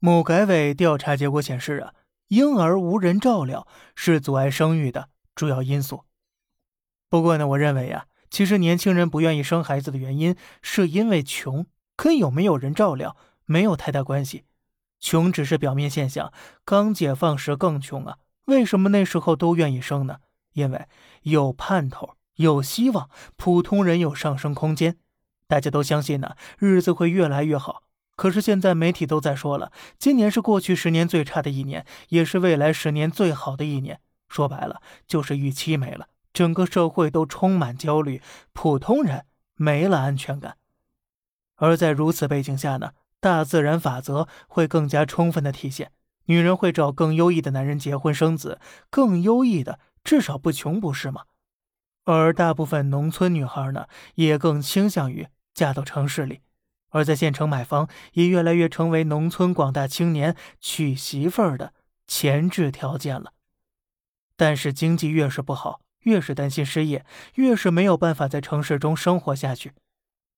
某改委调查结果显示啊，婴儿无人照料是阻碍生育的主要因素。不过呢，我认为呀，其实年轻人不愿意生孩子的原因是因为穷，跟有没有人照料没有太大关系。穷只是表面现象，刚解放时更穷啊。为什么那时候都愿意生呢？因为有盼头，有希望，普通人有上升空间，大家都相信呢，日子会越来越好。可是现在媒体都在说了，今年是过去十年最差的一年，也是未来十年最好的一年。说白了，就是预期没了，整个社会都充满焦虑，普通人没了安全感。而在如此背景下呢，大自然法则会更加充分的体现，女人会找更优异的男人结婚生子，更优异的至少不穷，不是吗？而大部分农村女孩呢，也更倾向于嫁到城市里。而在县城买房也越来越成为农村广大青年娶媳妇儿的前置条件了。但是经济越是不好，越是担心失业，越是没有办法在城市中生活下去。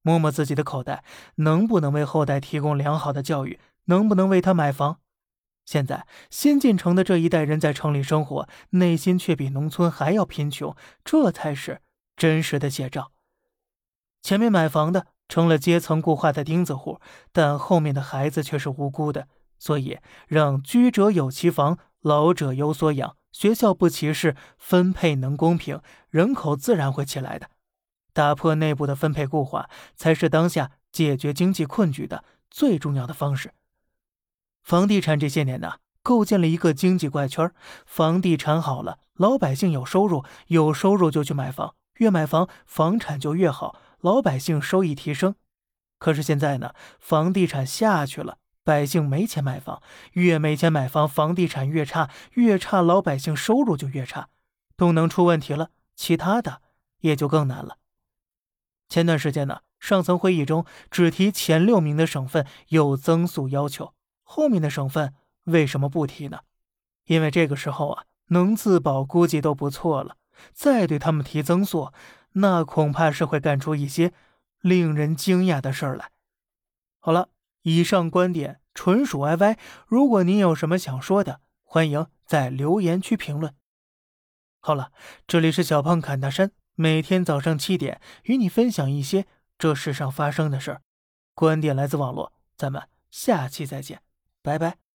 摸摸自己的口袋，能不能为后代提供良好的教育？能不能为他买房？现在新进城的这一代人在城里生活，内心却比农村还要贫穷，这才是真实的写照。前面买房的。成了阶层固化的钉子户，但后面的孩子却是无辜的。所以，让居者有其房，老者有所养，学校不歧视，分配能公平，人口自然会起来的。打破内部的分配固化，才是当下解决经济困局的最重要的方式。房地产这些年呢，构建了一个经济怪圈：房地产好了，老百姓有收入，有收入就去买房，越买房，房产就越好。老百姓收益提升，可是现在呢，房地产下去了，百姓没钱买房，越没钱买房，房地产越差，越差，老百姓收入就越差，动能出问题了，其他的也就更难了。前段时间呢，上层会议中只提前六名的省份有增速要求，后面的省份为什么不提呢？因为这个时候啊，能自保估计都不错了，再对他们提增速。那恐怕是会干出一些令人惊讶的事儿来。好了，以上观点纯属 YY。如果您有什么想说的，欢迎在留言区评论。好了，这里是小胖侃大山，每天早上七点与你分享一些这世上发生的事儿。观点来自网络，咱们下期再见，拜拜。